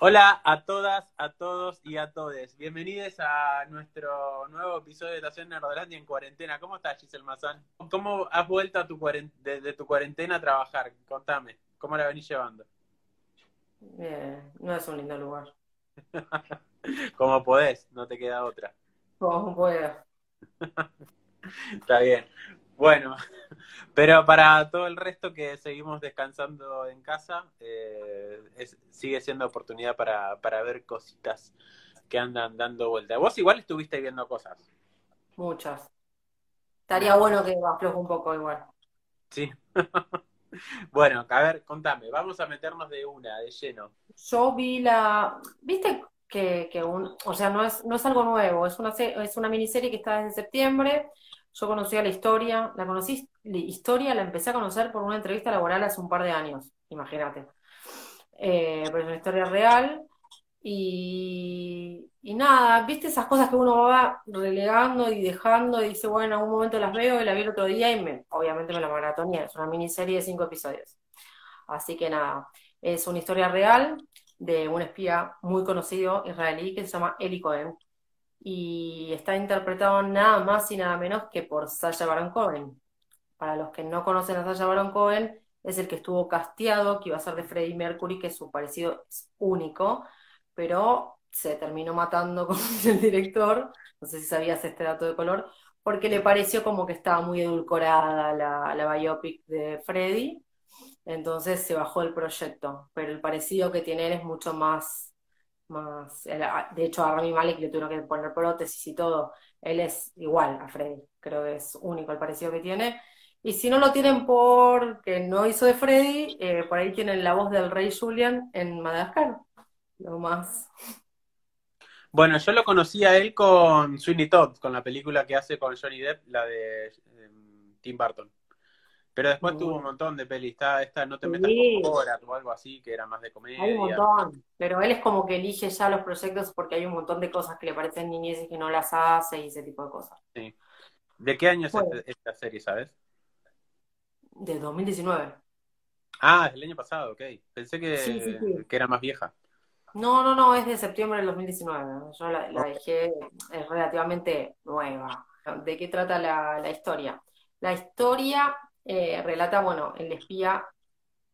Hola a todas, a todos y a todes. Bienvenidos a nuestro nuevo episodio de Estación Nerdolandia en cuarentena. ¿Cómo estás, Giselle Mazán? ¿Cómo has vuelto a tu desde tu cuarentena a trabajar? Contame, ¿cómo la venís llevando? Bien, no es un lindo lugar. Como podés, no te queda otra. Como pueda. Está bien. Bueno, pero para todo el resto que seguimos descansando en casa, eh, sigue siendo oportunidad para, ver cositas que andan dando vuelta. Vos igual estuviste viendo cosas. Muchas. Estaría bueno que afloje un poco igual. Sí. bueno, a ver, contame, vamos a meternos de una, de lleno. Yo vi la, viste que, que un, o sea, no es, no es algo nuevo, es una, es una miniserie que está desde septiembre yo conocía la historia, la conocí, la historia la empecé a conocer por una entrevista laboral hace un par de años, imagínate. Eh, pero es una historia real. Y, nada, viste esas cosas que uno va relegando y dejando y dice, bueno, en algún momento las veo y la vi el otro día y me, obviamente me la maratoné. Es una miniserie de cinco episodios. Así que nada, es una historia real de un espía muy conocido israelí que se llama Eli Cohen y está interpretado nada más y nada menos que por Sasha Baron Cohen. Para los que no conocen a Sasha Baron Cohen, es el que estuvo casteado, que iba a ser de Freddie Mercury, que su parecido es único, pero se terminó matando con el director, no sé si sabías este dato de color, porque le pareció como que estaba muy edulcorada la, la biopic de Freddie, entonces se bajó el proyecto, pero el parecido que tiene él es mucho más más. De hecho, a Rami Malek le tuvieron que poner prótesis y todo. Él es igual a Freddy, creo que es único el parecido que tiene. Y si no lo tienen porque no hizo de Freddy, eh, por ahí tienen la voz del rey Julian en Madagascar. Lo más. Bueno, yo lo conocí a él con Sweeney Todd, con la película que hace con Johnny Depp, la de em, Tim Burton. Pero después tuvo un montón de pelis. Está, esta No te metas con Borat o algo así, que era más de comedia. Hay un montón. Pero él es como que elige ya los proyectos porque hay un montón de cosas que le parecen niñeces que no las hace y ese tipo de cosas. Sí. ¿De qué año es este, esta serie, sabes? De 2019. Ah, del año pasado, ok. Pensé que, que era más vieja. No, no, no, es de septiembre del 2019. Yo la, dejé, es relativamente nueva. ¿De qué trata la, la historia? La historia eh, relata, bueno, el espía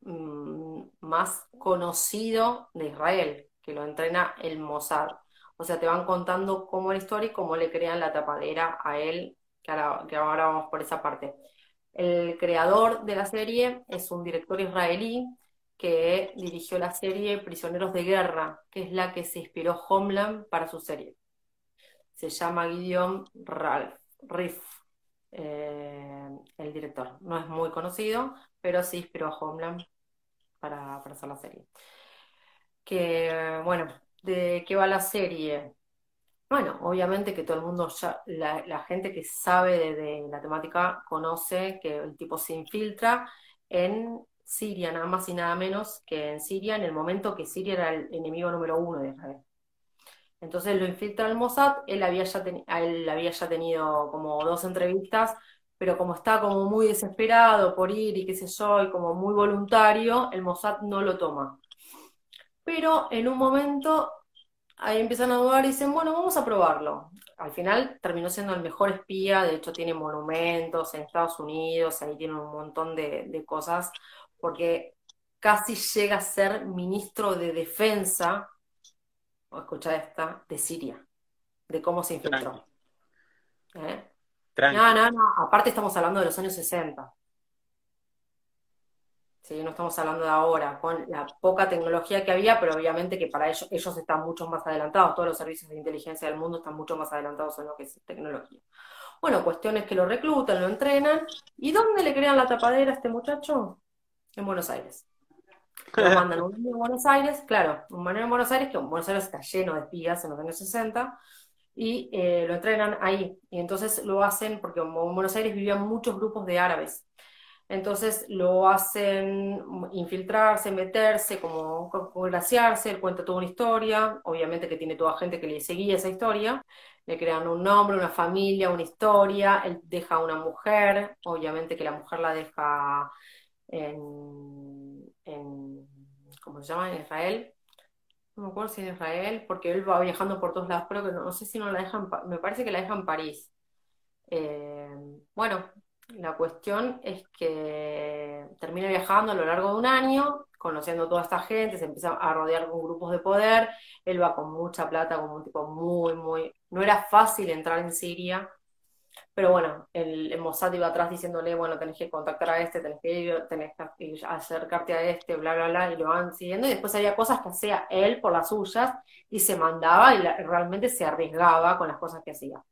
mm, más conocido de Israel, que lo entrena el Mossad. O sea, te van contando cómo la historia y cómo le crean la tapadera a él, que ahora, vamos por esa parte. El creador de la serie es un director israelí que dirigió la serie Prisioneros de Guerra, que es la que se inspiró Homeland para su serie. Se llama Gideon Ralph, Riff. Eh, el director. No es muy conocido, pero sí inspiró a Homeland para, hacer la serie. Que, bueno, ¿de qué va la serie? Bueno, obviamente que todo el mundo, ya, la, gente que sabe de, la temática conoce que el tipo se infiltra en Siria, nada más y nada menos que en Siria, en el momento que Siria era el enemigo número uno de Israel. Entonces lo infiltra el Mossad, él había ya, tenido como dos entrevistas, pero como está como muy desesperado por ir y qué sé yo, y como muy voluntario, el Mossad no lo toma. Pero en un momento ahí empiezan a dudar y dicen, bueno, vamos a probarlo. Al final terminó siendo el mejor espía, de hecho tiene monumentos en Estados Unidos, ahí tiene un montón de, de cosas, porque casi llega a ser ministro de defensa escucha esta, de Siria, de cómo se infiltró. ¿Eh? No, no, no, aparte estamos hablando de los años 60. Sí, no estamos hablando de ahora, con la poca tecnología que había, pero obviamente que para ellos, ellos están mucho más adelantados, todos los servicios de inteligencia del mundo están mucho más adelantados en lo que es tecnología. Bueno, cuestiones que lo reclutan, lo entrenan. ¿Y dónde le crean la tapadera a este muchacho? En Buenos Aires. Lo mandan un año en Buenos Aires, claro, un año en Buenos Aires, que Buenos Aires está lleno de espías en los años 60, y eh, lo entrenan ahí. Y entonces lo hacen, porque en Buenos Aires vivían muchos grupos de árabes. Entonces lo hacen infiltrarse, meterse, como graciarse, él cuenta toda una historia, obviamente que tiene toda gente que le seguía esa historia, le crean un nombre, una familia, una historia, él deja a una mujer, obviamente que la mujer la deja en, en ¿cómo se llama? En Israel, no me acuerdo si en Israel, porque él va viajando por todos lados, pero que no, sé si no la dejan, me parece que la dejan en París. Eh, bueno, la cuestión es que termina viajando a lo largo de un año, conociendo a toda esta gente, se empieza a rodear con grupos de poder, él va con mucha plata, como un tipo muy, muy... No era fácil entrar en Siria, pero bueno, el, Mossad iba atrás diciéndole, bueno, tenés que contactar a este, tenés que ir, tenés que acercarte a este, bla, bla, bla, y lo van siguiendo. Y después había cosas que hacía él por las suyas y se mandaba y realmente se arriesgaba con las cosas que hacía.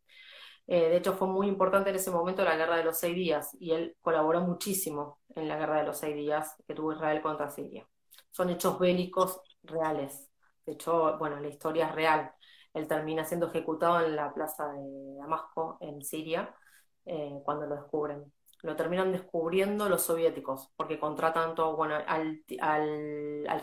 Eh, de hecho, fue muy importante en ese momento la guerra de los seis días y él colaboró muchísimo en la guerra de los seis días que tuvo Israel contra Siria. Son hechos bélicos reales. De hecho, bueno, la historia es real. Él termina siendo ejecutado en la plaza de Damasco, en Siria, eh, cuando lo descubren. Lo terminan descubriendo los soviéticos, porque contratan todo, bueno, al,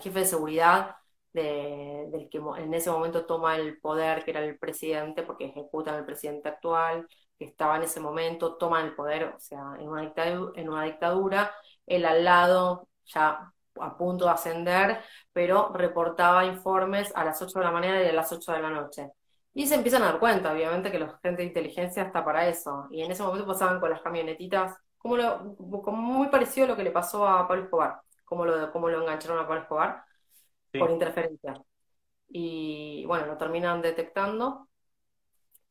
jefe de seguridad del que en ese momento toma el poder, que era el presidente, porque ejecutan al presidente actual, que estaba en ese momento, toman el poder, o sea, en una dictadura, en una dictadura él al lado, ya a punto de ascender, pero reportaba informes a las 8 de la mañana y a las 8 de la noche. Y se empiezan a dar cuenta, obviamente, que los agentes de inteligencia está para eso. Y en ese momento pasaban con las camionetitas, como, lo, como muy parecido a lo que le pasó a Pablo Escobar, como lo, como lo engancharon a Pablo Escobar por interferencia. Y bueno, lo terminan detectando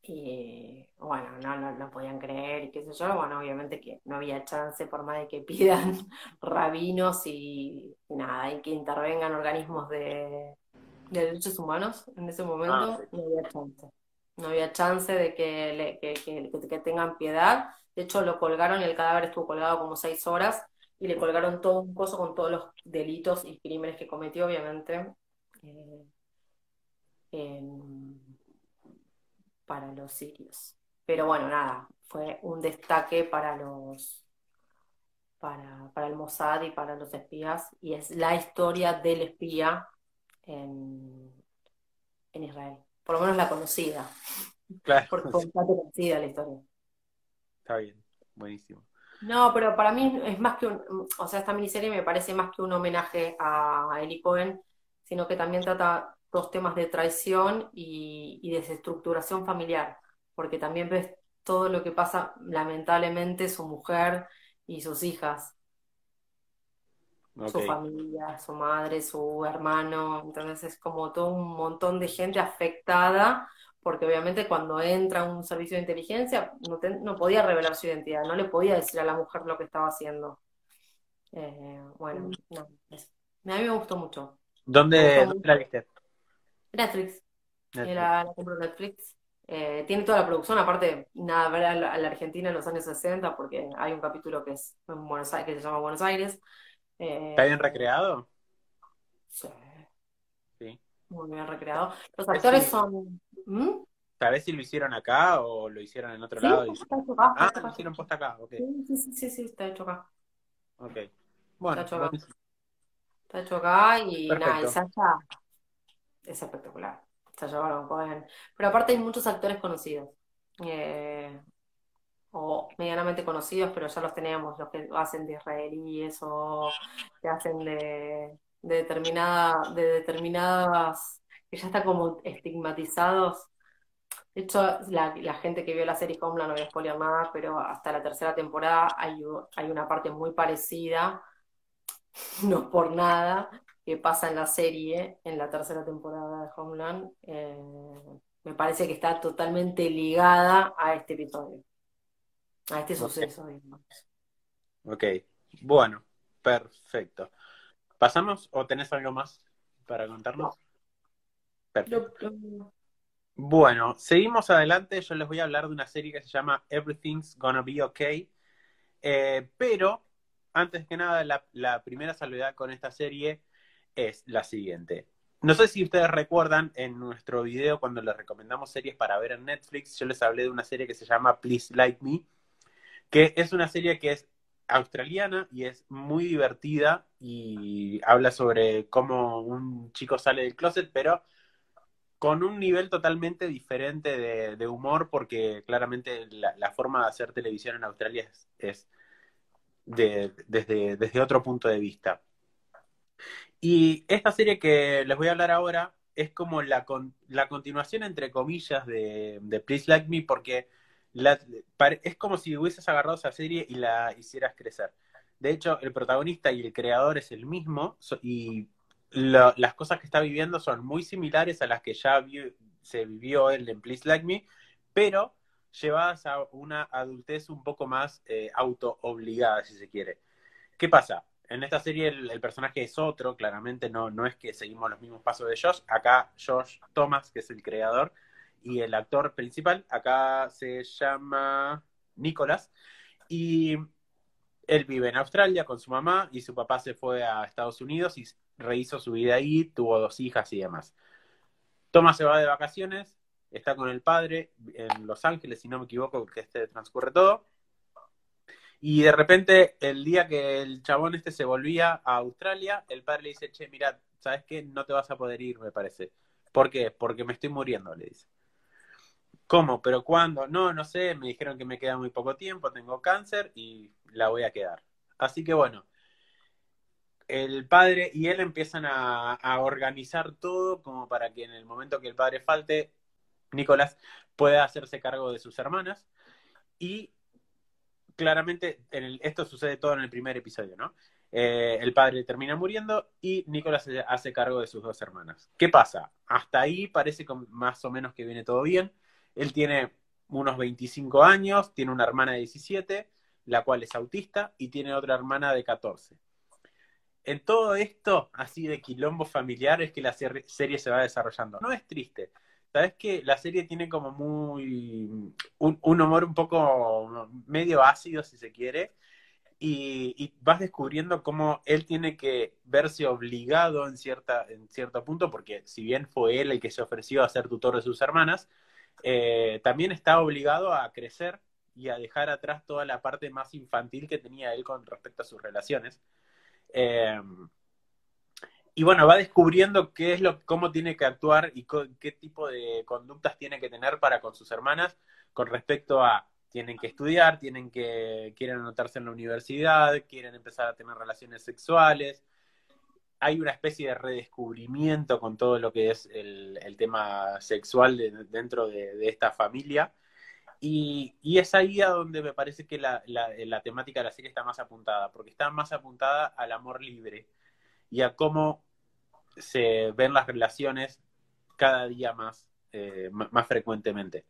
y bueno, no, no, no, podían creer y qué sé yo, bueno, obviamente que no había chance por más de que pidan rabinos y, nada, y que intervengan organismos de, derechos humanos en ese momento, ah, no había chance. No había chance de que, que, tengan piedad. De hecho, lo colgaron y el cadáver estuvo colgado como seis horas y le colgaron todo un coso con todos los delitos y crímenes que cometió, obviamente. Eh, para los sirios. Pero bueno, nada, fue un destaque para los para, para el Mossad y para los espías, y es la historia del espía en, en Israel. Por lo menos la conocida. Claro. Porque conocida la historia. Está bien, buenísimo. No, pero para mí es más que un, o sea, esta miniserie me parece más que un homenaje a Eli Cohen, sino que también trata dos temas de traición y, desestructuración familiar, porque también ves todo lo que pasa, lamentablemente, su mujer y sus hijas, su familia, su madre, su hermano, entonces es como todo un montón de gente afectada, porque obviamente cuando entra un servicio de inteligencia no, no podía revelar su identidad, no le podía decir a la mujer lo que estaba haciendo. Eh, bueno, mm. no, a mí me gustó mucho. ¿Dónde, ¿dónde la viste? Netflix. La, compró Netflix. Eh, tiene toda la producción, aparte, nada, ver a la, Argentina en los años 60, porque hay un capítulo que es en Buenos Aires, que se llama Buenos Aires. Eh, ¿Está bien recreado? Sí. Sí. Muy bien recreado. Los actores son. ¿Mm? ¿Sabes si lo hicieron acá o lo hicieron en otro lado? Está hecho acá, ah, lo hicieron posta acá, ok. Sí, sí, sí, sí, está hecho acá. Ok. Bueno, está hecho acá, está hecho acá y nada, y Sasha es espectacular. Se llevaron Cohen. Pero aparte hay muchos actores conocidos. Eh, o medianamente conocidos, pero ya los tenemos, los que hacen de israelíes o que hacen de, de, determinada, de determinadas, que ya están como estigmatizados. De hecho, la, gente que vio la serie Homeland no voy a spoiler nada, pero hasta la tercera temporada hay, hay una parte muy parecida, no por nada, que pasa en la serie, en la tercera temporada de Homeland, eh, me parece que está totalmente ligada a este episodio, a este suceso, Ok, bueno, perfecto. ¿Pasamos o tenés algo más para contarnos? Perfecto. Bueno, seguimos adelante. Yo les voy a hablar de una serie que se llama Everything's Gonna Be Okay. Eh, pero, antes que nada, la, la primera salvedad con esta serie es la siguiente. No sé si ustedes recuerdan en nuestro video cuando les recomendamos series para ver en Netflix, yo les hablé de una serie que se llama Please Like Me, que es una serie que es australiana y es muy divertida y habla sobre cómo un chico sale del closet, pero con un nivel totalmente diferente de, humor, porque claramente la, forma de hacer televisión en Australia es, desde, desde otro punto de vista. Y esta serie que les voy a hablar ahora es como la, continuación, entre comillas, de, de Please Like Me, porque es como si hubieses agarrado esa serie y la hicieras crecer. De hecho, el protagonista y el creador es el mismo y las cosas que está viviendo son muy similares a las que ya se vivió él en Please Like Me, pero llevadas a una adultez un poco más eh, auto obligada, si se quiere. ¿Qué pasa? En esta serie el, personaje es otro, claramente no, no es que seguimos los mismos pasos de Josh. Acá Josh Thomas, que es el creador, y el actor principal, acá se llama Nicholas, y él vive en Australia con su mamá y su papá se fue a Estados Unidos y rehizo su vida ahí, tuvo dos hijas y demás. Thomas se va de vacaciones, está con el padre en Los Ángeles, si no me equivoco, que este transcurre todo. Y de repente, el día que el chabón este se volvía a Australia, el padre le dice, che, mira, ¿sabes qué? No te vas a poder ir, me parece. ¿Por qué? Porque me estoy muriendo, le dice. ¿Cómo? ¿Pero cuándo? No, no sé, me dijeron que me queda muy poco tiempo, tengo cáncer y la voy a quedar. Así que bueno, el padre y él empiezan a, organizar todo como para que en el momento que el padre falte, Nicolás pueda hacerse cargo de sus hermanas. Y claramente en esto sucede todo en el primer episodio, ¿no? Eh, el padre termina muriendo y Nicolás se hace cargo de sus dos hermanas. ¿Qué pasa? Hasta ahí parece más o menos que viene todo bien. Él tiene unos 25 años, tiene una hermana de 17, la cual es autista, y tiene otra hermana de 14 en todo esto, así de quilombo familiar, es que la serie se va desarrollando. No es triste. Sabes que la serie tiene como muy. Un, humor un poco medio ácido, si se quiere. Y, vas descubriendo cómo él tiene que verse obligado en, cierta, en cierto punto, porque si bien fue él el que se ofreció a ser tutor de sus hermanas, eh, también está obligado a crecer y a dejar atrás toda la parte más infantil que tenía él con respecto a sus relaciones. Eh, y bueno, va descubriendo qué es lo, cómo tiene que actuar y qué tipo de conductas tiene que tener para con sus hermanas con respecto a tienen que estudiar, tienen que quieren anotarse en la universidad, quieren empezar a tener relaciones sexuales. Hay una especie de redescubrimiento con todo lo que es el, tema sexual dentro de, esta familia. Y, es ahí a donde me parece que la, temática de la serie está más apuntada, porque está más apuntada al amor libre y a cómo se ven las relaciones cada día más, eh, más frecuentemente.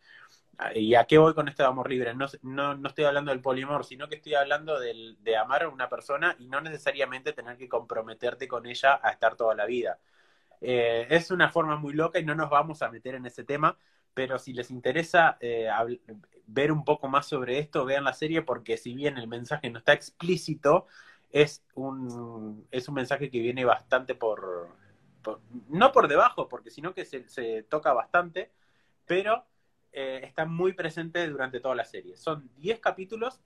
¿Y a qué voy con esto de amor libre? No, no, estoy hablando del polimor, sino que estoy hablando de amar a una persona y no necesariamente tener que comprometerte con ella a estar toda la vida. Eh, es una forma muy loca y no nos vamos a meter en ese tema, pero si les interesa eh, ver un poco más sobre esto, vean la serie porque si bien el mensaje no está explícito, es un, es un mensaje que viene bastante por, no por debajo, porque sino que se, toca bastante, pero eh, está muy presente durante toda la serie. Son 10 capítulos,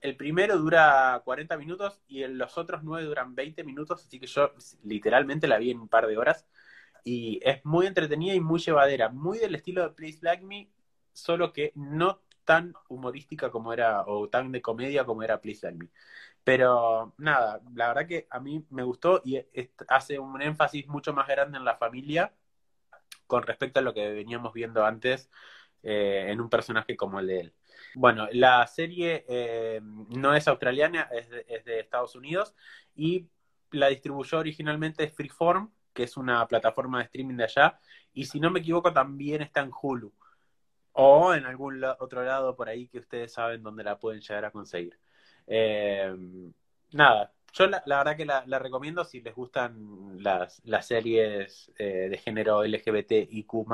el primero dura 40 minutos y los otros 9 duran 20 minutos, así que yo literalmente la vi en un par de horas y es muy entretenida y muy llevadera, muy del estilo de Please Like Me, solo que no tan humorística como era, o tan de comedia como era Please Like Me. Pero nada, la verdad que a mí me gustó y hace un énfasis mucho más grande en la familia con respecto a lo que veníamos viendo antes eh, en un personaje como el de él. Bueno, la serie eh, no es australiana, es de, es de Estados Unidos y la distribuyó originalmente Freeform, que es una plataforma de streaming de allá, y si no me equivoco también está en Hulu, o en algún otro lado por ahí que ustedes saben dónde la pueden llegar a conseguir. Eh, nada, yo la, verdad que la, recomiendo si les gustan las, las series eh, de género LGBTIQ+,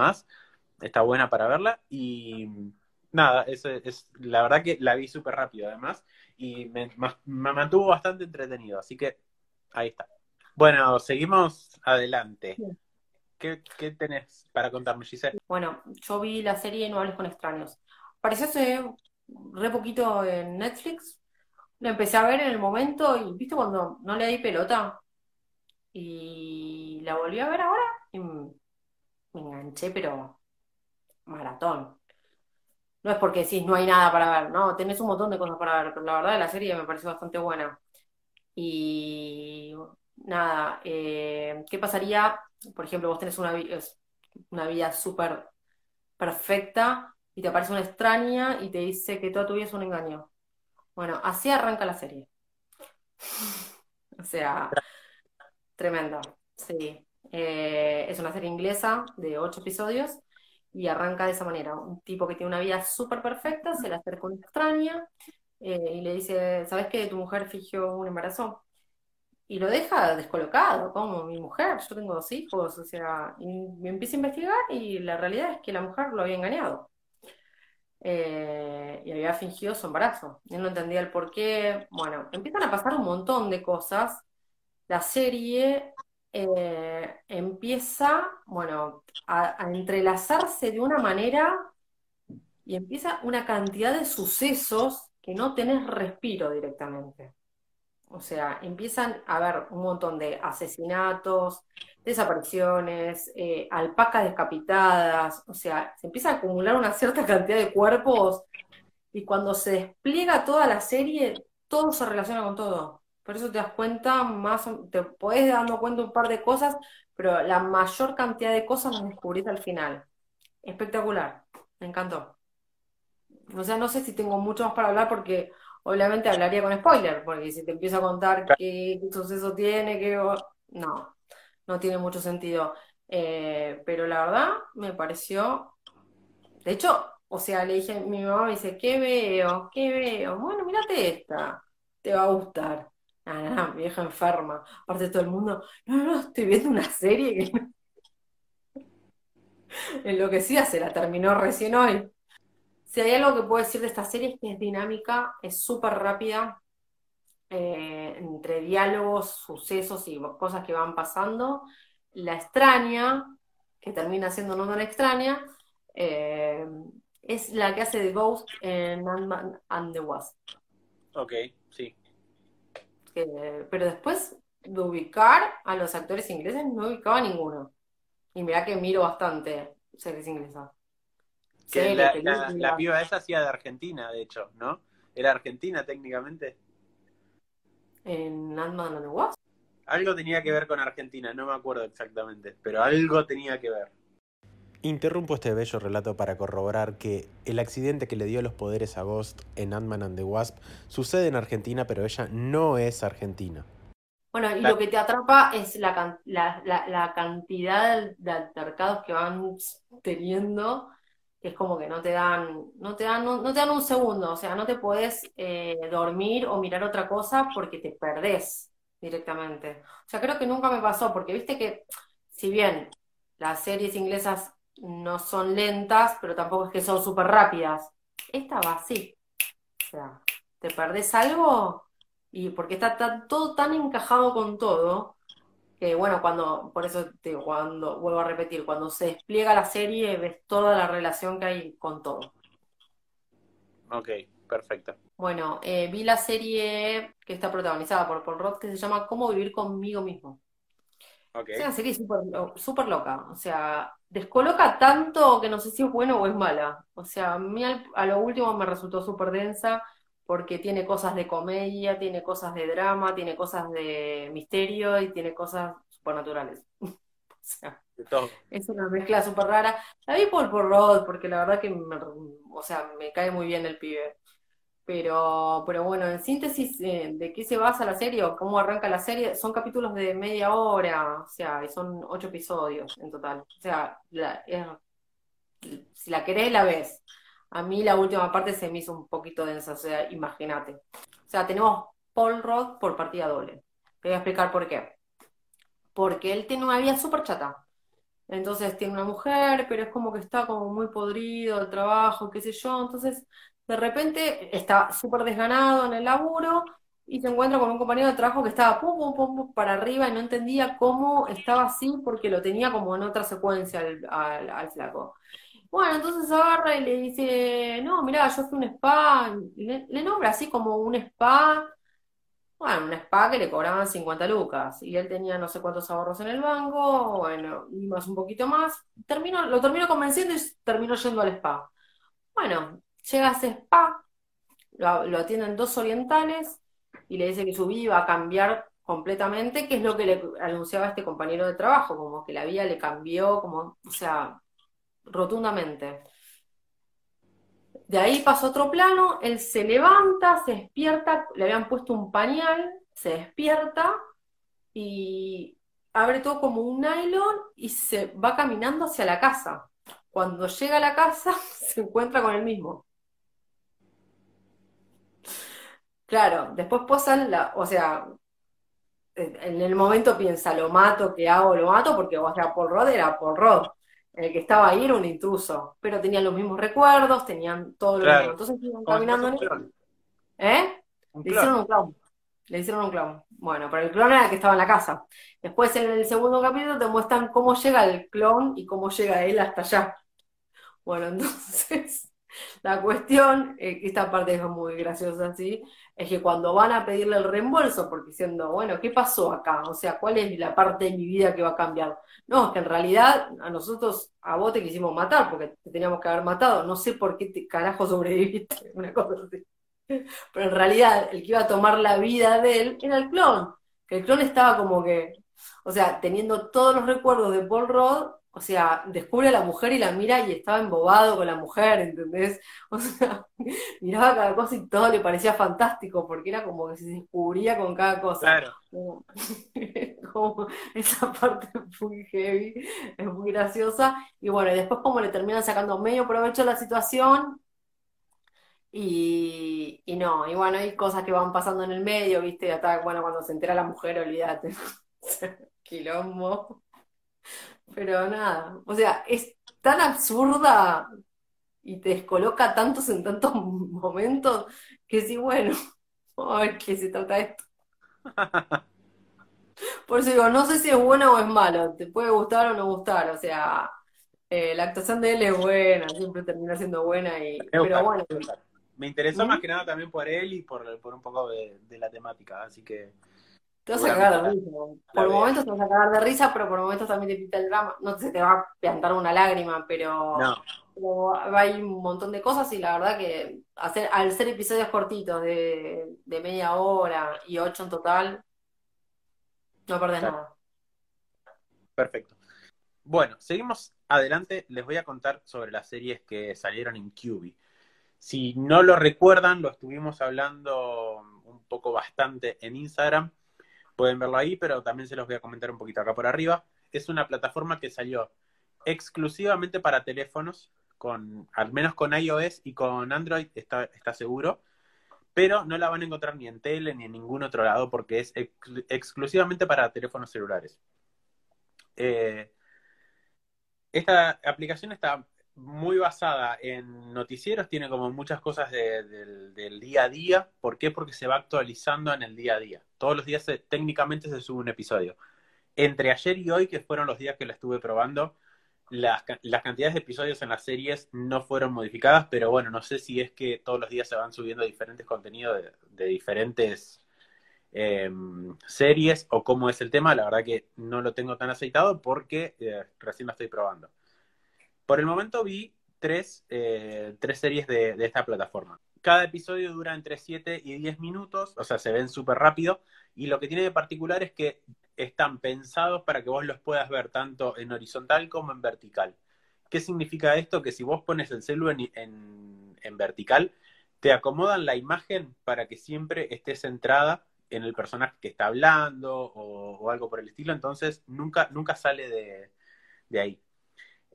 está buena para verla, y nada, es, es, la verdad que la vi súper rápido además, y me mantuvo bastante entretenido, así que ahí está. Bueno, seguimos adelante. ¿Qué, tenés para contarme, Giselle? Bueno, yo vi la serie No hables con extraños. Apareció hace re poquito en Netflix. La empecé a ver en el momento y, ¿viste cuando no le di pelota? Y la volví a ver ahora y me enganché, pero maratón. No es porque decís no hay nada para ver, no, tenés un montón de cosas para ver, pero la verdad la serie me pareció bastante buena. Y nada, eh, ¿qué pasaría por ejemplo, vos tenés una, una vida súper perfecta y te aparece una extraña y te dice que toda tu vida es un engaño. Bueno, así arranca la serie. o sea, tremenda, sí. Eh, es una serie inglesa de ocho episodios y arranca de esa manera. Un tipo que tiene una vida súper perfecta, se le acerca una extraña eh, y le dice, ¿sabes que tu mujer fingió un embarazo? Y lo deja descolocado, como mi mujer, yo tengo dos hijos, o sea, y me empieza a investigar y la realidad es que la mujer lo había engañado. Eh, y había fingido su embarazo. Él no entendía el por qué. Bueno, empiezan a pasar un montón de cosas. La serie eh, empieza, bueno, a, entrelazarse de una manera y empieza una cantidad de sucesos que no tenés respiro directamente. O sea, empiezan a haber un montón de asesinatos, desapariciones, eh, alpacas decapitadas, o sea, se empieza a acumular una cierta cantidad de cuerpos y cuando se despliega toda la serie, todo se relaciona con todo. Por eso te das cuenta, más, te podés dando cuenta un par de cosas, pero la mayor cantidad de cosas las descubrís al final. Espectacular, me encantó. O sea, no sé si tengo mucho más para hablar porque obviamente hablaría con spoiler, porque si te empiezo a contar qué, suceso tiene, qué... No, no tiene mucho sentido. Eh, pero la verdad me pareció... De hecho, o sea, le dije, mi mamá me dice, ¿qué veo? ¿Qué veo? Bueno, mírate esta, te va a gustar. Ah, no, vieja enferma. Aparte todo el mundo, no, no, estoy viendo una serie que... Enloquecida se la terminó recién hoy. Si hay algo que puedo decir de esta serie es que es dinámica, es súper rápida, eh, entre diálogos, sucesos y cosas que van pasando. La extraña, que termina siendo no tan extraña, eh, es la que hace de Ghost en Ant-Man and the Wasp. Ok, sí. pero después de ubicar a los actores ingleses, no ubicaba ninguno. Y mira que miro bastante series inglesas. Que la, la, piba esa hacía de Argentina, de hecho, ¿no? ¿Era argentina técnicamente? ¿En Ant-Man and the Wasp? Algo tenía que ver con Argentina, no me acuerdo exactamente, pero algo tenía que ver. Interrumpo este bello relato para corroborar que el accidente que le dio los poderes a Ghost en Ant-Man and the Wasp sucede en Argentina, pero ella no es argentina. Bueno, y lo que te atrapa es la, la, la cantidad de altercados que van teniendo es como que no te dan, no te dan, no, te dan un segundo, o sea, no te puedes eh, dormir o mirar otra cosa porque te perdés directamente. O sea, creo que nunca me pasó, porque viste que si bien las series inglesas no son lentas, pero tampoco es que son súper rápidas, esta va así. O sea, te perdés algo y porque está todo tan encajado con todo que bueno, cuando, por eso te cuando, vuelvo a repetir, cuando se despliega la serie ves toda la relación que hay con todo. Ok, perfecto. Bueno, eh, vi la serie que está protagonizada por Paul Roth que se llama Cómo vivir conmigo mismo. Okay. Es una serie súper loca, o sea, descoloca tanto que no sé si es bueno o es mala. O sea, a mí a lo último me resultó súper densa porque tiene cosas de comedia, tiene cosas de drama, tiene cosas de misterio y tiene cosas supernaturales. o sea, es una mezcla súper rara. La vi por, por Rod, porque la verdad que me, o sea, me cae muy bien el pibe. Pero, pero bueno, en síntesis, eh, ¿de qué se basa la serie o cómo arranca la serie? Son capítulos de media hora, o sea, y son ocho episodios en total. O sea, si la querés, la ves. A mí la última parte se me hizo un poquito densa, o sea, imagínate. O sea, tenemos Paul Roth por partida doble. Te voy a explicar por qué. Porque él tiene una vida súper chata. Entonces tiene una mujer, pero es como que está como muy podrido el trabajo, qué sé yo. Entonces, de repente está súper desganado en el laburo y se encuentra con un compañero de trabajo que estaba pum, pum, pum, para arriba y no entendía cómo estaba así porque lo tenía como en otra secuencia al flaco. Bueno, entonces agarra y le dice, no, mira, yo fui un spa, le, nombra así como un spa, bueno, un spa que le cobraban 50 lucas, y él tenía no sé cuántos ahorros en el banco, bueno, y más un poquito más, termino, lo termino convenciendo y termino yendo al spa. Bueno, llega a ese spa, lo, atienden dos orientales, y le dice que su vida va a cambiar completamente, que es lo que le anunciaba este compañero de trabajo, como que la vida le cambió, como, o sea, rotundamente. De ahí pasa otro plano, él se levanta, se despierta, le habían puesto un pañal, se despierta y abre todo como un nylon y se va caminando hacia la casa. Cuando llega a la casa, se encuentra con él mismo. Claro, después posan la, o sea, en el momento piensa, lo mato, ¿qué hago? Lo mato, porque, o sea, Paul Rod era Paul Rod. El que estaba ahí era un intruso, pero tenían los mismos recuerdos, tenían todo lo mismo. Entonces iban caminando en ¿Eh? Le hicieron un clown. Le hicieron un clown. Bueno, pero el clon era el que estaba en la casa. Después en el segundo capítulo te muestran cómo llega el clon y cómo llega él hasta allá. Bueno, entonces la cuestión, eh, esta parte es muy graciosa, ¿sí? Es que cuando van a pedirle el reembolso, porque diciendo, bueno, ¿qué pasó acá? O sea, ¿cuál es la parte de mi vida que va a cambiar? No, es que en realidad a nosotros, a vos te quisimos matar, porque te teníamos que haber matado. No sé por qué carajo sobreviviste, una cosa así. Pero en realidad, el que iba a tomar la vida de él era el clon. Que el clon estaba como que, o sea, teniendo todos los recuerdos de Paul Rod, o sea, descubre a la mujer y la mira y estaba embobado con la mujer, ¿entendés? O sea, miraba cada cosa y todo le parecía fantástico, porque era como que se descubría con cada cosa. Claro. Como, esa parte es muy heavy, es muy graciosa. Y bueno, y después como le terminan sacando medio provecho a la situación, y, y, no, y bueno, hay cosas que van pasando en el medio, ¿viste? Hasta, bueno, cuando se entera la mujer, olvídate. Quilombo. Pero nada, o sea, es tan absurda y te descoloca tantos en tantos momentos que sí, bueno, a ver qué se trata esto. Por eso digo, no sé si es bueno o es malo, te puede gustar o no gustar, o sea, eh, la actuación de él es buena, siempre termina siendo buena, y, pero bueno. Me interesó más que nada también por él y por, por un poco de, la temática, así que... Te vas a cagar de risa. Por momentos te vas a cagar de risa, pero por momentos también te pinta el drama. No se te va a plantar una lágrima, pero, no. hay un montón de cosas y la verdad que hacer, al ser episodios cortitos de, media hora y ocho en total, no perdés nada. Perfecto. Bueno, seguimos adelante. Les voy a contar sobre las series que salieron en QB. Si no lo recuerdan, lo estuvimos hablando un poco bastante en Instagram. Pueden verlo ahí, pero también se los voy a comentar un poquito acá por arriba. Es una plataforma que salió exclusivamente para teléfonos, con, al menos con iOS y con Android está, está seguro, pero no la van a encontrar ni en tele ni en ningún otro lado porque es exclusivamente para teléfonos celulares. Eh, esta aplicación está muy basada en noticieros, tiene como muchas cosas del día a día. ¿Por qué? Porque se va actualizando en el día a día. Todos los días técnicamente se sube un episodio. Entre ayer y hoy, que fueron los días que la estuve probando, las, cantidades de episodios en las series no fueron modificadas, pero bueno, no sé si es que todos los días se van subiendo diferentes contenidos de, diferentes em, series o cómo es el tema. La verdad que no lo tengo tan aceitado porque eh, recién lo estoy probando. Por el momento vi tres, eh, tres series de, esta plataforma. Cada episodio dura entre 7 y 10 minutos, o sea, se ven súper rápido. Y lo que tiene de particular es que están pensados para que vos los puedas ver tanto en horizontal como en vertical. ¿Qué significa esto? Que si vos pones el celular en, vertical, te acomodan la imagen para que siempre esté centrada en el personaje que está hablando o, algo por el estilo, entonces nunca, nunca sale de ahí.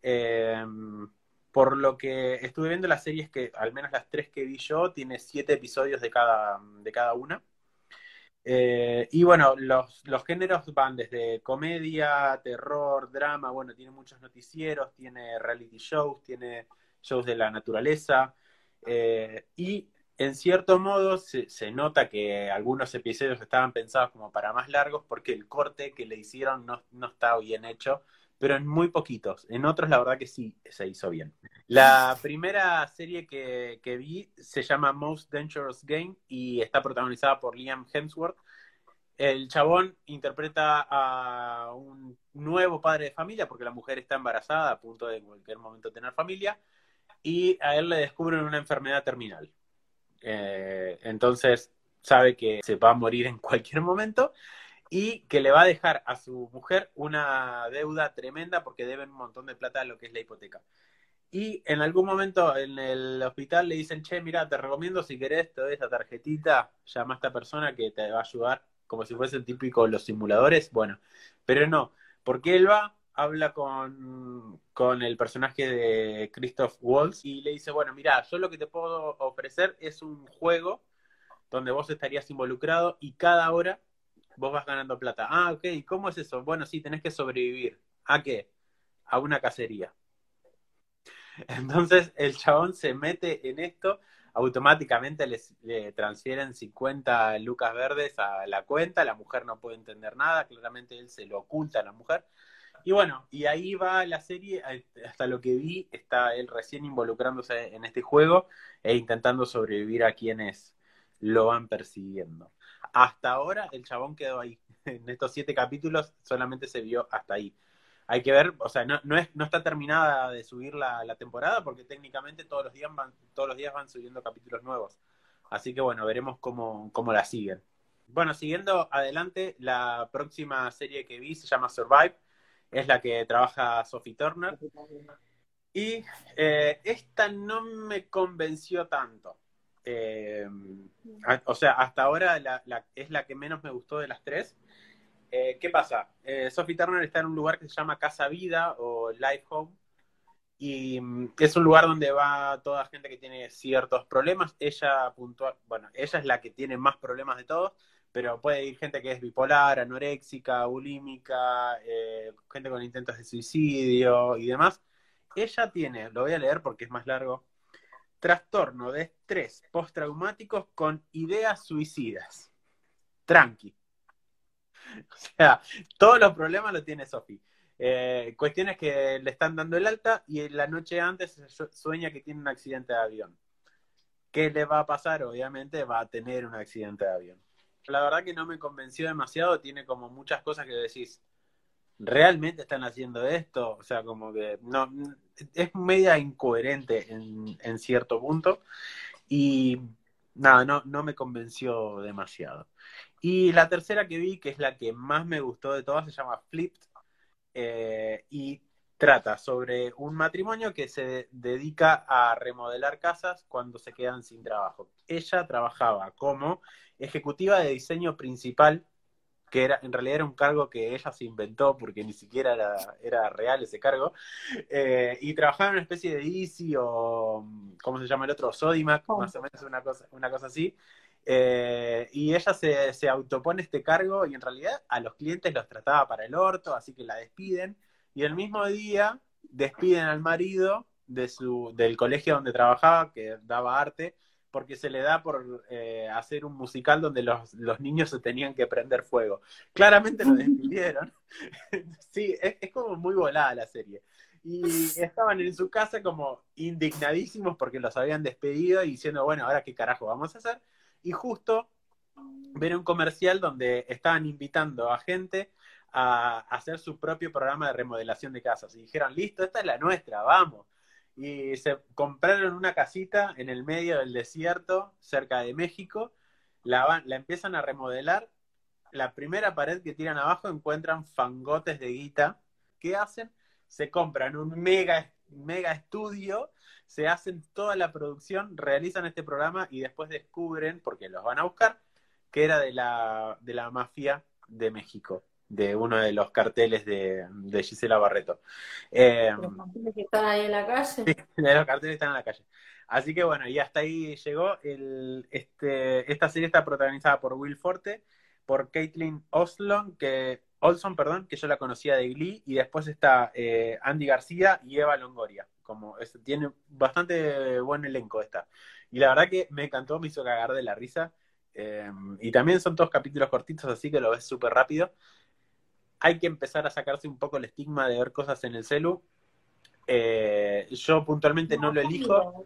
Em, por lo que estuve viendo las series que, al menos las tres que vi yo, tiene siete episodios de cada, de cada una. Eh, y bueno, los, géneros van desde comedia, terror, drama, bueno, tiene muchos noticieros, tiene reality shows, tiene shows de la naturaleza. Eh, y en cierto modo se, nota que algunos episodios estaban pensados como para más largos porque el corte que le hicieron no, no está bien hecho pero en muy poquitos. En otros, la verdad que sí se hizo bien. La primera serie que, vi se llama Most Dangerous Game y está protagonizada por Liam Hemsworth. El chabón interpreta a un nuevo padre de familia porque la mujer está embarazada a punto de en cualquier momento tener familia y a él le descubren una enfermedad terminal. Eh, entonces sabe que se va a morir en cualquier momento y que le va a dejar a su mujer una deuda tremenda porque deben un montón de plata a lo que es la hipoteca. Y en algún momento en el hospital le dicen, che, mira, te recomiendo si querés, te doy esta tarjetita, llama a esta persona que te va a ayudar, como si fuese el típico los simuladores. Bueno, pero no, porque él va, habla con, con el personaje de Christoph Waltz y le dice, bueno, mira, yo lo que te puedo ofrecer es un juego donde vos estarías involucrado y cada hora vos vas ganando plata. Ah, ok, ¿cómo es eso? Bueno, sí, tenés que sobrevivir. ¿A qué? A una cacería. Entonces el chabón se mete en esto, automáticamente le transfieren 50 lucas verdes a la cuenta, la mujer no puede entender nada, claramente él se lo oculta a la mujer. Y bueno, y ahí va la serie, hasta lo que vi, está él recién involucrándose en este juego e intentando sobrevivir a quienes lo van persiguiendo. Hasta ahora el chabón quedó ahí. En estos siete capítulos solamente se vio hasta ahí hay que ver, o sea, no, no, es, no está terminada de subir la, temporada porque técnicamente todos los días van, todos los días van subiendo capítulos nuevos. Así que bueno, veremos cómo, cómo la siguen. Bueno, siguiendo adelante, la próxima serie que vi se llama Survive, es la que trabaja Sophie Turner. Y eh, esta no me convenció tanto. Eh, o sea, hasta ahora es la que menos me gustó de las tres. Eh, ¿Qué pasa? Eh, Sophie Turner está en un lugar que se llama Casa Vida o Life Home. Y mm, es un lugar donde va toda gente que tiene ciertos problemas. Ella puntual, bueno, ella es la que tiene más problemas de todos, pero puede ir gente que es bipolar, anoréxica, bulímica, eh, gente con intentos de suicidio y demás. Ella tiene, lo voy a leer porque es más largo, trastorno de estrés postraumáticos con ideas suicidas. Tranqui. O sea, todos los problemas los tiene Sophie. Eh, cuestiones que le están dando el alta y la noche antes sueña que tiene un accidente de avión. ¿Qué le va a pasar? Obviamente va a tener un accidente de avión. La verdad que no me convenció demasiado, tiene como muchas cosas que decís, ¿realmente están haciendo esto? O sea, como que no, es media incoherente en, cierto punto y nada, no, no me convenció demasiado. Y la tercera que vi, que es la que más me gustó de todas, se llama Flipped eh, y trata sobre un matrimonio que se dedica a remodelar casas cuando se quedan sin trabajo. Ella trabajaba como ejecutiva de diseño principal, que era, en realidad era un cargo que ella se inventó porque ni siquiera era, real ese cargo, eh, y trabajaba en una especie de Easy o, ¿cómo se llama el otro? Sodimac, más o menos una cosa, una cosa así. Eh, y ella se, se, autopone este cargo y en realidad a los clientes los trataba para el orto, así que la despiden. Y el mismo día despiden al marido de su, del colegio donde trabajaba, que daba arte, porque se le da por eh, hacer un musical donde los, los, niños se tenían que prender fuego. Claramente lo despidieron. sí, es, es como muy volada la serie y estaban en su casa como indignadísimos porque los habían despedido y diciendo, bueno, ahora qué carajo vamos a hacer y justo ver un comercial donde estaban invitando a gente a hacer su propio programa de remodelación de casas. Y dijeron, listo, esta es la nuestra, vamos. Y se compraron una casita en el medio del desierto, cerca de México, la, la empiezan a remodelar. La primera pared que tiran abajo encuentran fangotes de guita. ¿Qué hacen? Se compran un mega, mega estudio se hacen toda la producción, realizan este programa y después descubren, porque los van a buscar, que era de la, de la mafia de México, de uno de los carteles de, Gisela Barreto. Eh, los carteles que están ahí en la calle. Sí, los carteles están en la calle. Así que bueno, y hasta ahí llegó. El, este, esta serie está protagonizada por Will Forte, por Caitlin Oslon, que, Olson, perdón, que yo la conocía de Glee, y después está eh, Andy García y Eva Longoria como tiene bastante buen elenco esta. Y la verdad que me encantó, me hizo cagar de la risa. Em, y también son todos capítulos cortitos, así que lo ves súper rápido. Hay que empezar a sacarse un poco el estigma de ver cosas en el celu. Eh, yo puntualmente no, lo elijo.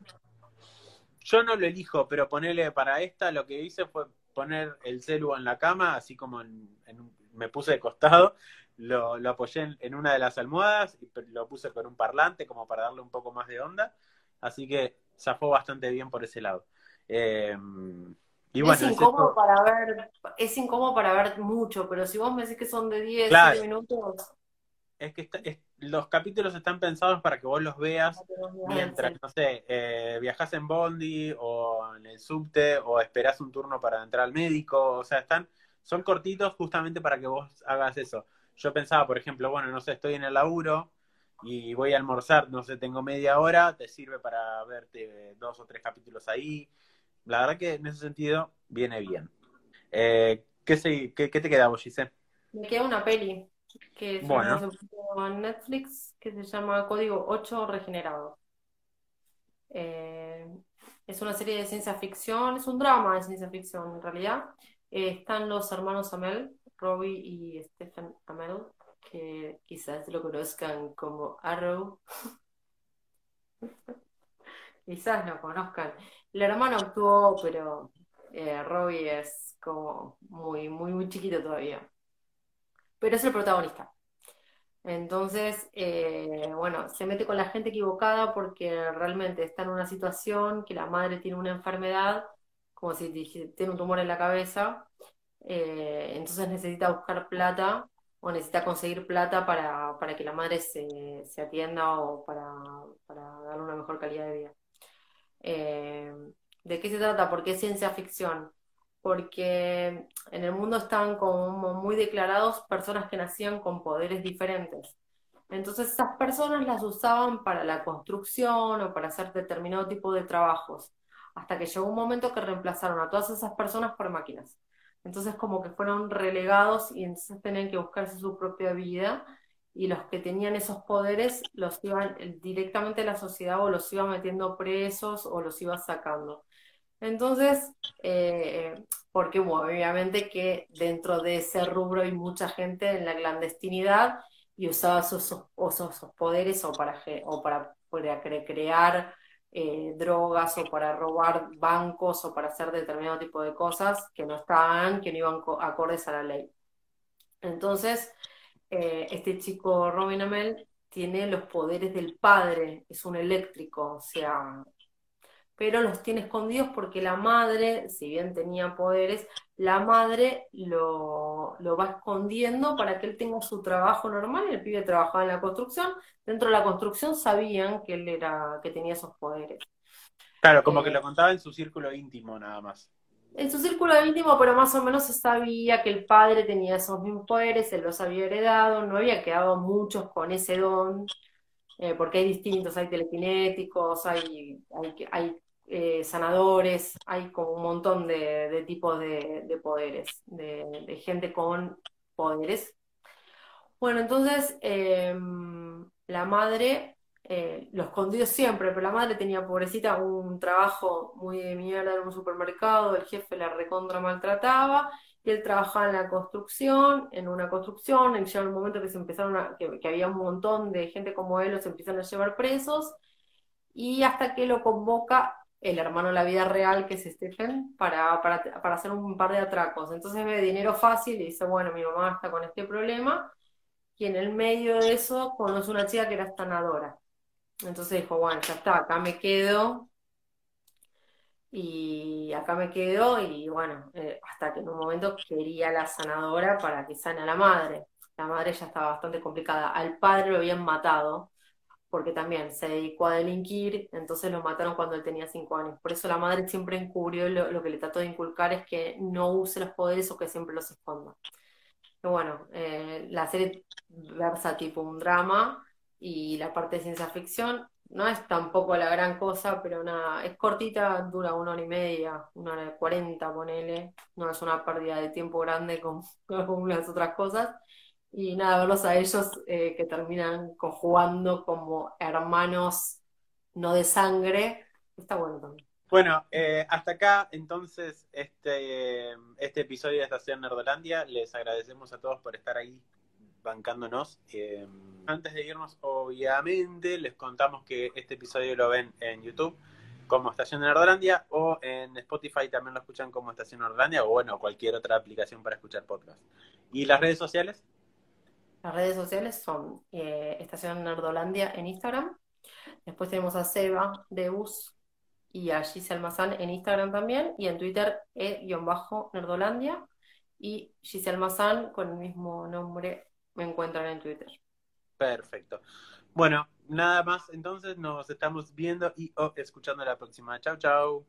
Yo no lo elijo, pero ponerle para esta, lo que hice fue poner el celu en la cama, así como me puse de costado lo, apoyé en, una de las almohadas y lo puse con un parlante como para darle un poco más de onda. Así que zafó bastante bien por ese lado. Em, Y bueno, es incómodo para ver, es incómodo para ver mucho, pero si vos me decís que son de 10, Claro. 7 minutos, es que está- es- los capítulos están pensados para que vos los veas mientras, no sé, eh, viajás en Bondi o en el subte o esperás un turno para entrar al médico, o sea, están, son cortitos justamente para que vos hagas eso. Yo pensaba, por ejemplo, bueno, no sé, estoy en el laburo y voy a almorzar, no sé, tengo media hora, te sirve para verte dos o tres capítulos ahí. La verdad que en ese sentido viene bien. Eh, ¿qué, se- qué, qué te queda vos, Giselle? Me queda una peli que Bueno. se puso en Netflix que se llama Código 8 Regenerado. Eh, es una serie de ciencia ficción, es un drama de ciencia ficción en realidad. Eh, están los hermanos Amell, Robbie y Stephen Amell, que quizás lo conozcan como Arrow. Quizás lo conozcan. El hermano actuó, pero eh, Robbie es como muy, muy, muy chiquito todavía. Pero es el protagonista. Entonces, eh, bueno, se mete con la gente equivocada porque realmente está en una situación que la madre tiene una enfermedad, como si tiene un tumor en la cabeza, eh, entonces necesita buscar plata o necesita conseguir plata para, para que la madre se, se atienda o para, para darle una mejor calidad de vida. Eh, ¿de qué se trata? ¿Por qué ciencia ficción? Porque en el mundo están como muy declarados personas que nacían con poderes diferentes. Entonces esas personas las usaban para la construcción o para hacer determinado tipo de trabajos, hasta que llegó un momento que reemplazaron a todas esas personas por máquinas. Entonces como que fueron relegados y entonces tenían que buscarse su propia vida y los que tenían esos poderes los iban directamente a la sociedad o los iba metiendo presos o los iba sacando. Entonces, eh, porque bueno, obviamente que dentro de ese rubro hay mucha gente en la clandestinidad y usaba esos, esos, poderes o para, o para, para cre- crear eh, drogas o para robar bancos o para hacer determinado tipo de cosas que no estaban, que no iban co- acordes a la ley. Entonces, eh, este chico Robin Amell tiene los poderes del padre, es un eléctrico, o sea, pero los tiene escondidos porque la madre, si bien tenía poderes, la madre lo, lo va escondiendo para que él tenga su trabajo normal. El pibe trabajaba en la construcción, dentro de la construcción sabían que él era, que tenía esos poderes. Claro, como Eh, que lo contaba en su círculo íntimo nada más. En su círculo íntimo, pero más o menos se sabía que el padre tenía esos mismos poderes, él los había heredado, no había quedado muchos con ese don, eh, porque hay distintos, hay telequinéticos, hay, hay, eh, sanadores, hay como un montón de, tipos de, de poderes, de, gente con poderes. Bueno, entonces eh, la madre eh, lo escondió siempre, pero la madre tenía, pobrecita, un trabajo muy de mierda en un supermercado, el jefe la recontra maltrataba, y él trabajaba en la construcción, en una construcción, y llegó un momento que se empezaron a- que, había un montón de gente como él, los empiezan a llevar presos, y hasta que lo convoca el hermano de la vida real, que es Stephen, para, para, para hacer un par de atracos. Entonces ve dinero fácil y dice, bueno, mi mamá está con este problema, y en el medio de eso conoce una chica que era sanadora. Entonces dijo, bueno, ya está, acá me quedo y acá me quedo y bueno, eh, hasta que en un momento quería la sanadora para que sane a la madre. La madre ya estaba bastante complicada. Al padre lo habían matado porque también se dedicó a delinquir, entonces lo mataron cuando él tenía cinco años. Por eso la madre siempre encubrió, lo, lo que le trató de inculcar es que no use los poderes o que siempre los esconda. Pero bueno, eh, la serie versa tipo un drama y la parte de ciencia ficción no es tampoco la gran cosa, pero nada, es cortita, dura una hora y media, una hora y cuarenta, ponele, no es una pérdida de tiempo grande como, como las otras cosas. Y nada, verlos a ellos eh, que terminan conjugando como hermanos no de sangre, está bueno también. Bueno, eh, hasta acá entonces este, este episodio de Estación Nerdolandia. Les agradecemos a todos por estar ahí bancándonos. Eh, antes de irnos, obviamente, les contamos que este episodio lo ven en YouTube como Estación Nerdolandia o en Spotify también lo escuchan como Estación Nerdolandia o bueno, cualquier otra aplicación para escuchar podcast. ¿Y las redes sociales? Las redes sociales son eh, Estación Nerdolandia en Instagram. Después tenemos a Seba Deus y a Giselle Mazán en Instagram también, y en Twitter e-nerdolandia, y Giselle Mazán con el mismo nombre me encuentran en Twitter. Perfecto. Bueno, nada más, entonces nos estamos viendo y escuchando la próxima. Chau, chau.